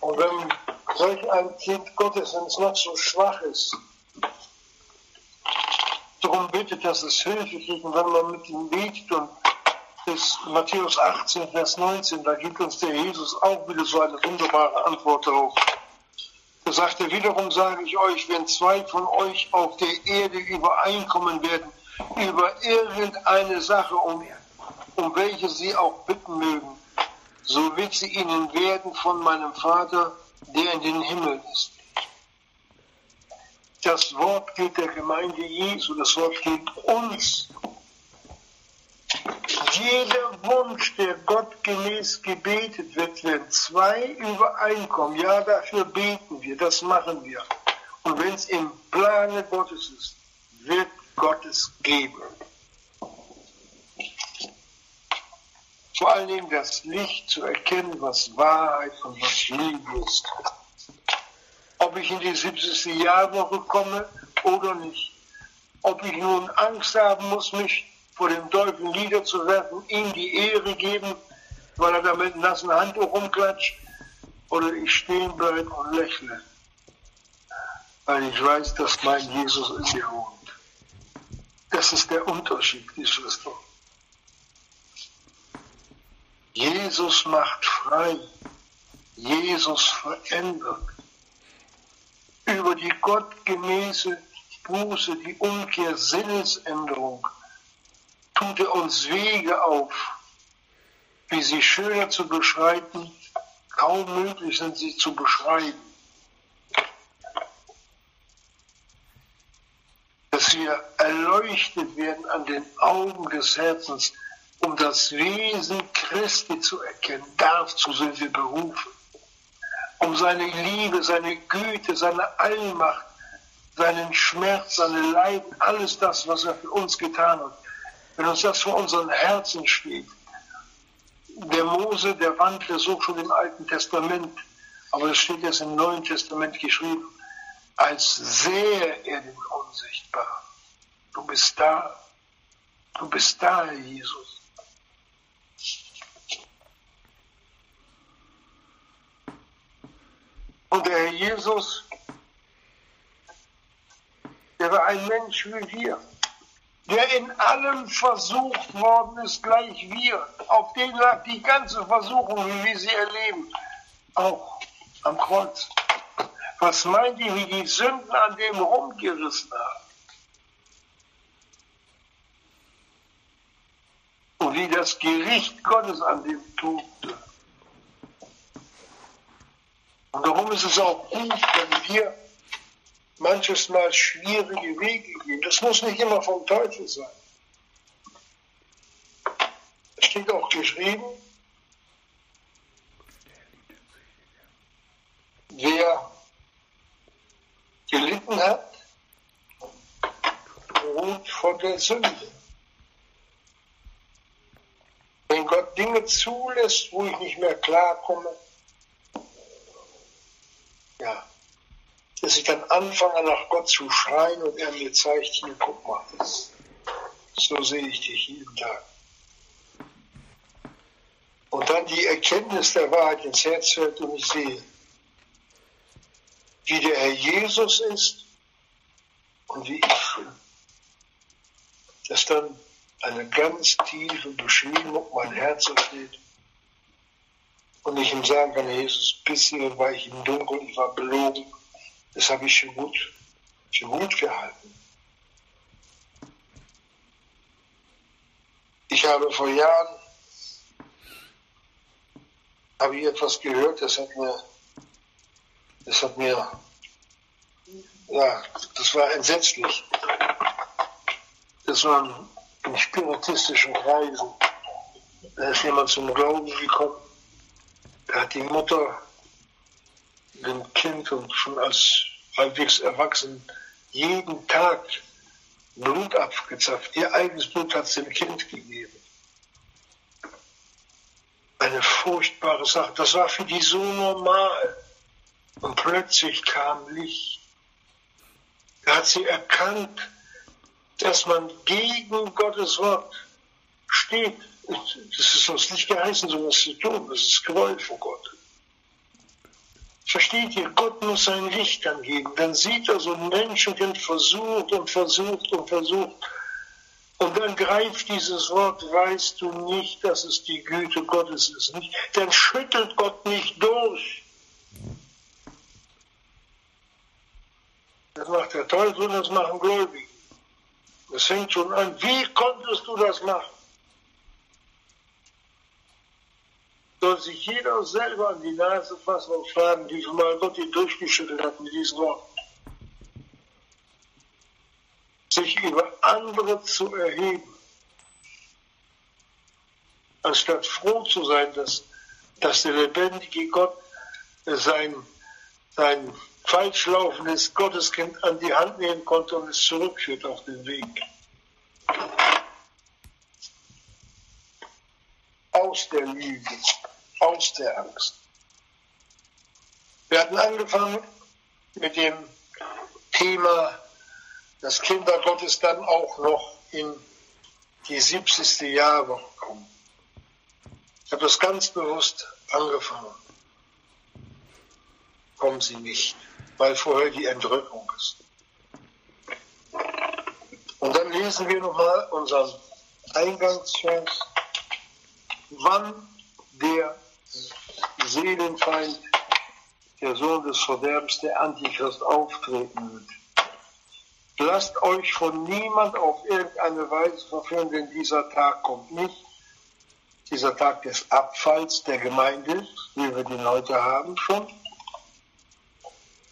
Und wenn solch ein Kind Gottes, wenn es noch so schwach ist, darum bittet, dass es Hilfe kriegt, und wenn man mit ihm betet und ist Matthäus 18, Vers 19, da gibt uns der Jesus auch wieder so eine wunderbare Antwort darauf. Da sagt er, wiederum sage ich euch, wenn zwei von euch auf der Erde übereinkommen werden, über irgendeine Sache, um, um welche sie auch bitten mögen, so wird sie ihnen werden von meinem Vater, der in den Himmel ist. Das Wort gilt der Gemeinde Jesu, das Wort gilt uns. Jeder Wunsch, der Gott gemäß gebetet wird, wenn zwei übereinkommen, ja, dafür beten wir, das machen wir. Und wenn es im Plane Gottes ist, wird Gott es geben. Vor allen Dingen das Licht zu erkennen, was Wahrheit und was Liebe ist. Ob ich in die 70. Jahrwoche komme oder nicht. Ob ich nun Angst haben muss, mich vor dem Teufel niederzuwerfen, ihm die Ehre geben, weil er da mit nassen Handtuch rumklatscht, oder ich stehen bleibe und lächle, weil ich weiß, dass mein Jesus in mir wohnt. Das ist der Unterschied, die Schwester. Jesus macht frei. Jesus verändert. Über die gottgemäße Buße, die Umkehr, Sinnesänderung tut er uns Wege auf, wie sie schöner zu beschreiten, kaum möglich sind sie zu beschreiben. Dass wir erleuchtet werden an den Augen des Herzens, um das Wesen Christi zu erkennen. Dazu sind wir berufen. Um seine Liebe, seine Güte, seine Allmacht, seinen Schmerz, seine Leiden, alles das, was er für uns getan hat. Wenn uns das vor unseren Herzen steht, der Mose, der wandte so schon im Alten Testament, aber es steht jetzt im Neuen Testament geschrieben, als sähe er den Unsichtbaren. Du bist da, du bist da, Herr Jesus. Und der Herr Jesus, der war ein Mensch wie wir, der in allem versucht worden ist, gleich wir. Auf den lag die ganze Versuchung, wie wir sie erleben, auch am Kreuz. Was meint ihr, wie die Sünden an dem rumgerissen haben? Und wie das Gericht Gottes an dem tobte. Und darum ist es auch gut, wenn wir manches Mal schwierige Wege gehen. Das muss nicht immer vom Teufel sein. Es steht auch geschrieben, wer gelitten hat, ruht vor der Sünde. Wenn Gott Dinge zulässt, wo ich nicht mehr klarkomme, ja, dass ich dann anfange, nach Gott zu schreien und er mir zeigt, hier, guck mal, so sehe ich dich jeden Tag. Und dann die Erkenntnis der Wahrheit ins Herz hört und ich sehe, wie der Herr Jesus ist und wie ich bin. Dass dann eine ganz tiefe Beschwingung mein Herz öffnet und ich ihm sagen kann, Jesus, bisher war ich im Dunkeln, ich war belogen, das habe ich für gut, für gut gehalten. Ich habe vor Jahren habe ich etwas gehört, das hat mir das hat mir, ja, das war entsetzlich. Das waren in spiritistischen Kreisen. Da ist jemand zum Glauben gekommen. Da hat die Mutter dem Kind und schon als halbwegs erwachsen jeden Tag Blut abgezapft. Ihr eigenes Blut hat es dem Kind gegeben. Eine furchtbare Sache. Das war für die so normal. Und plötzlich kam Licht. Da hat sie erkannt, dass man gegen Gottes Wort steht. Das ist uns nicht geheißen, sowas zu tun. Das ist Gewalt vor Gott. Versteht ihr? Gott muss sein Licht angeben. Dann sieht er so einen Menschen, der versucht und versucht und versucht. Und dann greift dieses Wort, weißt du nicht, dass es die Güte Gottes ist. Dann schüttelt Gott nicht durch. Das macht der Teufel und das machen Gläubige. Das fängt schon an. Wie konntest du das machen? Soll sich jeder selber an die Nase fassen und fragen, wie viel Mal Gott ihn durchgeschüttelt hat mit diesen Worten. Sich über andere zu erheben, anstatt froh zu sein, dass, dass der lebendige Gott sein, sein falsch laufendes Gotteskind an die Hand nehmen konnte und es zurückführt auf den Weg. Aus der Lüge, aus der Angst. Wir hatten angefangen mit dem Thema, dass Kinder Gottes dann auch noch in die 70. Jahrwoche kommen. Ich habe das ganz bewusst angefangen. Kommen sie nicht weil vorher die Entrückung ist. Und dann lesen wir nochmal unseren Eingangsvers, wann der Seelenfeind, der Sohn des Verderbens, der Antichrist auftreten wird. Lasst euch von niemand auf irgendeine Weise verführen, denn dieser Tag kommt nicht. Dieser Tag des Abfalls der Gemeinde, wie wir den heute haben schon,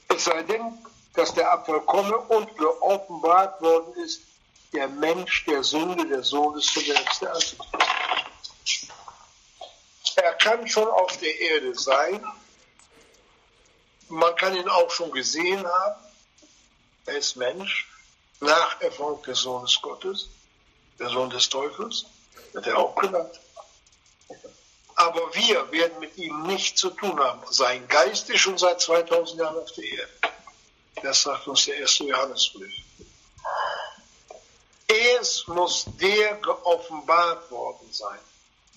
es sei denn, dass der Abfall komme und geoffenbart worden ist, der Mensch der Sünde, der Sohn des Verderbens, der Antichrist. Kann schon auf der Erde sein. Man kann ihn auch schon gesehen haben. Er ist Mensch, Nacherfolg des Sohnes Gottes, der Sohn des Teufels, wird er auch genannt. Aber wir werden mit ihm nichts zu tun haben. Sein Geist ist schon seit 2000 Jahren auf der Erde. Das sagt uns der erste Johannesbrief. Es muss der geoffenbart worden sein.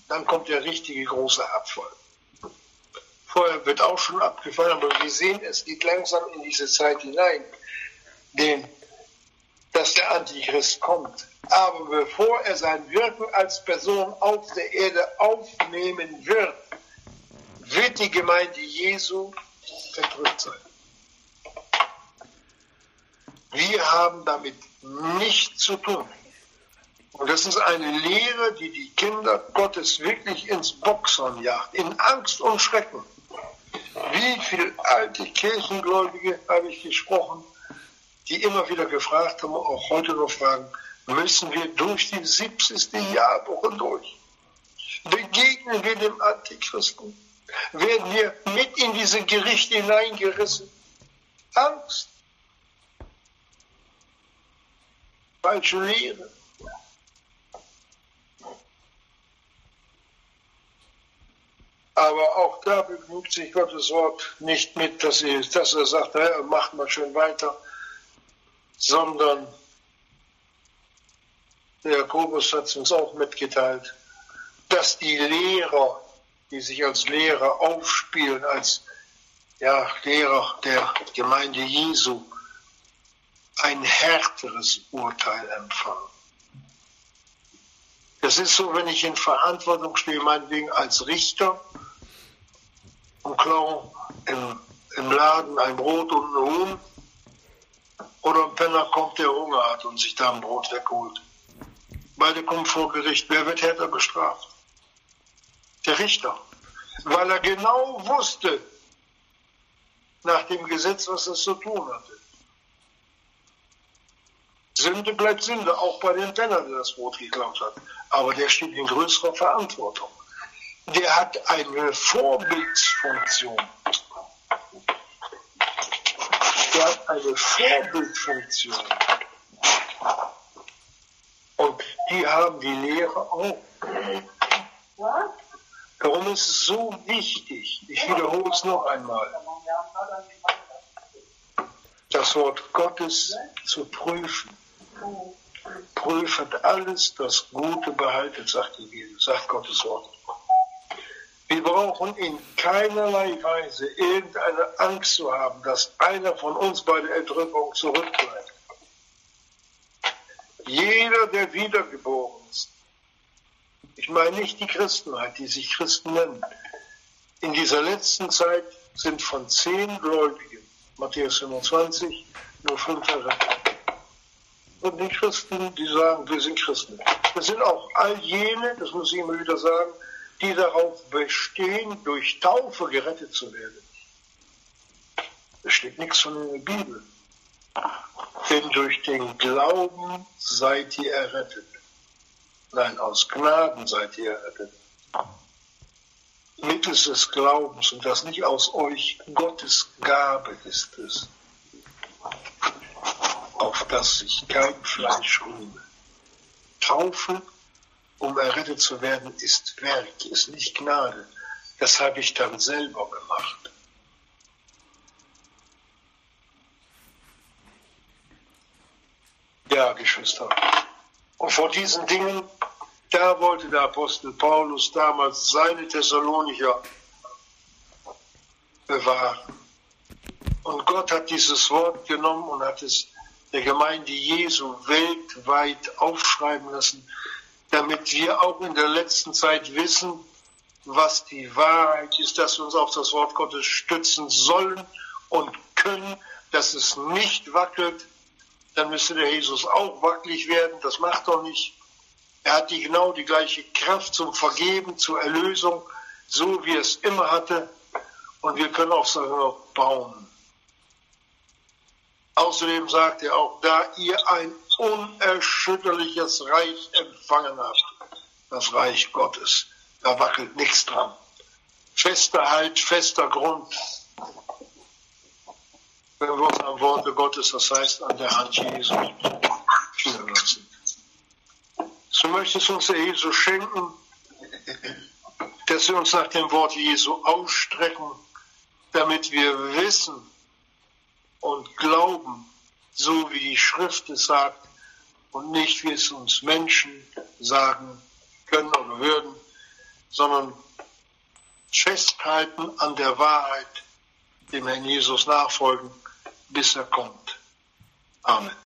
Dann kommt der richtige große Abfall. Vorher wird auch schon abgefallen, aber wir sehen, es geht langsam in diese Zeit hinein, den, dass der Antichrist kommt. Aber bevor er sein Wirken als Person auf der Erde aufnehmen wird, wird die Gemeinde Jesu entrückt sein. Wir haben damit nichts zu tun. Und das ist eine Lehre, die die Kinder Gottes wirklich ins Boxern jagt, in Angst und Schrecken. Wie viele alte Kirchengläubige habe ich gesprochen, die immer wieder gefragt haben, auch heute noch fragen, müssen wir durch die 70. Jahrwoche durch? Begegnen wir dem Antichristen? Werden wir mit in diese Gerichte hineingerissen? Angst. Falsche Lehre. Aber auch da begnügt sich Gottes Wort nicht mit, dass, sie, dass er sagt, macht mal schön weiter, sondern der Jakobus hat es uns auch mitgeteilt, dass die Lehrer, die sich als Lehrer aufspielen, als ja, Lehrer der Gemeinde Jesu, ein härteres Urteil empfangen. Das ist so, wenn ich in Verantwortung stehe, meinetwegen als Richter und klaue im, im Laden ein Brot und ein Huhn oder ein Penner kommt, der Hunger hat und sich da ein Brot wegholt. Beide kommen vor Gericht. Wer wird härter bestraft? Der Richter. Weil er genau wusste, nach dem Gesetz, was er zu tun hatte. Sünde bleibt Sünde, auch bei dem Penner, der das Brot geklaut hat. Aber der steht in größerer Verantwortung. Der hat eine Vorbildsfunktion. Der hat eine Vorbildfunktion. Und die haben die Lehre auch. Darum ist es so wichtig, ich wiederhole es noch einmal, das Wort Gottes zu prüfen. Prüfet alles, das Gute behaltet, sagt die Bibel, sagt Gottes Wort. Wir brauchen in keinerlei Weise irgendeine Angst zu haben, dass einer von uns bei der Entrückung zurückbleibt. Jeder, der wiedergeboren ist, ich meine nicht die Christenheit, die sich Christen nennen, in dieser letzten Zeit sind von zehn Gläubigen, Matthäus 25, nur fünf errettet. Und die Christen, die sagen, wir sind Christen. Das sind auch all jene, das muss ich immer wieder sagen, die darauf bestehen, durch Taufe gerettet zu werden. Da steht nichts von in der Bibel. Denn durch den Glauben seid ihr errettet. Nein, aus Gnaden seid ihr errettet. Mittels des Glaubens und das nicht aus euch, Gottes Gabe ist es, auf das sich kein Fleisch rühme. Taufe um errettet zu werden, ist Werk, ist nicht Gnade. Das habe ich dann selber gemacht. Ja, Geschwister. Und vor diesen Dingen, da wollte der Apostel Paulus damals seine Thessalonicher bewahren. Und Gott hat dieses Wort genommen und hat es der Gemeinde Jesu weltweit aufschreiben lassen damit wir auch in der letzten Zeit wissen, was die Wahrheit ist, dass wir uns auf das Wort Gottes stützen sollen und können, dass es nicht wackelt, dann müsste der Jesus auch wackelig werden. Das macht er nicht. Er hat die genau die gleiche Kraft zum Vergeben, zur Erlösung, so wie er es immer hatte. Und wir können auch sagen, bauen. Außerdem sagt er auch, da ihr ein unerschütterliches Reich empfangen habt, das Reich Gottes, da wackelt nichts dran. fester Halt, fester Grund, wenn wir uns am Worte Gottes, das heißt an der Hand Jesu, führen lassen. So möchtest uns, Herr Jesus, schenken, dass wir uns nach dem Wort Jesu ausstrecken, damit wir wissen und glauben, so wie die Schrift es sagt und nicht wie es uns Menschen sagen können oder würden, sondern festhalten an der Wahrheit, dem Herrn Jesus nachfolgen, bis er kommt. Amen.